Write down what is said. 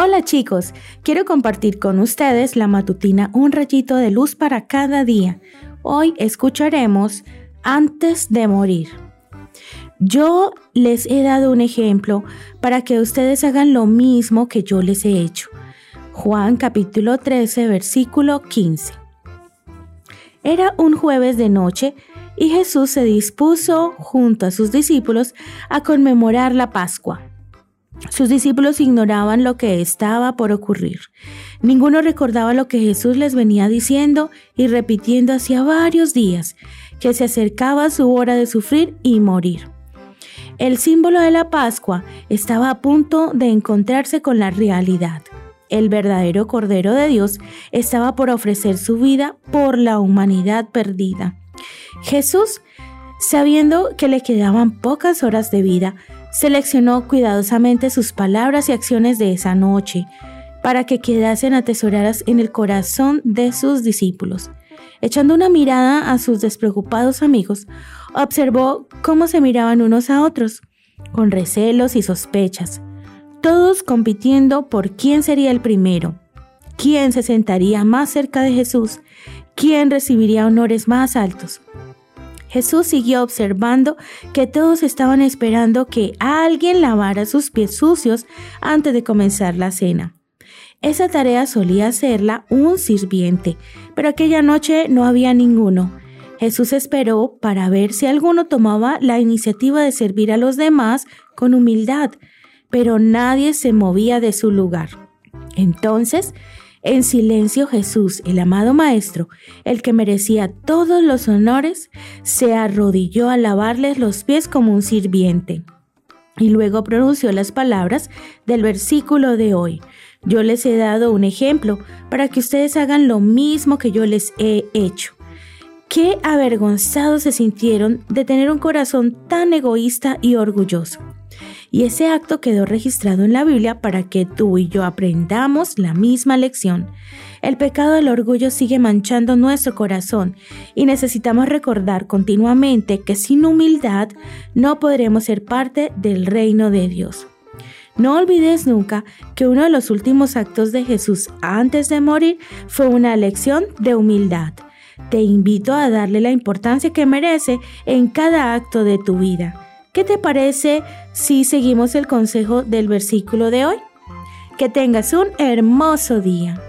Hola chicos, quiero compartir con ustedes la matutina Un rayito de luz para cada día. Hoy escucharemos Antes de morir. Yo les he dado un ejemplo para que ustedes hagan lo mismo que yo les he hecho. Juan capítulo 13 versículo 15. Era un jueves de noche y Jesús se dispuso junto a sus discípulos a conmemorar la Pascua. Sus discípulos ignoraban lo que estaba por ocurrir. Ninguno recordaba lo que Jesús les venía diciendo y repitiendo hacía varios días, que se acercaba su hora de sufrir y morir. El símbolo de la Pascua estaba a punto de encontrarse con la realidad. El verdadero Cordero de Dios estaba por ofrecer su vida por la humanidad perdida. Jesús, sabiendo que le quedaban pocas horas de vida, seleccionó cuidadosamente sus palabras y acciones de esa noche para que quedasen atesoradas en el corazón de sus discípulos. Echando una mirada a sus despreocupados amigos, observó cómo se miraban unos a otros, con recelos y sospechas, todos compitiendo por quién sería el primero, quién se sentaría más cerca de Jesús, quién recibiría honores más altos. Jesús siguió observando que todos estaban esperando que alguien lavara sus pies sucios antes de comenzar la cena. Esa tarea solía hacerla un sirviente, pero aquella noche no había ninguno. Jesús esperó para ver si alguno tomaba la iniciativa de servir a los demás con humildad, pero nadie se movía de su lugar. Entonces en silencio Jesús, el amado Maestro, el que merecía todos los honores, se arrodilló a lavarles los pies como un sirviente. Y luego pronunció las palabras del versículo de hoy. Yo les he dado un ejemplo para que ustedes hagan lo mismo que yo les he hecho. Qué avergonzados se sintieron de tener un corazón tan egoísta y orgulloso y ese acto quedó registrado en la Biblia para que tú y yo aprendamos la misma lección. El pecado del orgullo sigue manchando nuestro corazón y necesitamos recordar continuamente que sin humildad no podremos ser parte del reino de Dios. No olvides nunca que uno de los últimos actos de Jesús antes de morir fue una lección de humildad. Te invito a darle la importancia que merece en cada acto de tu vida. ¿Qué te parece si seguimos el consejo del versículo de hoy? Que tengas un hermoso día.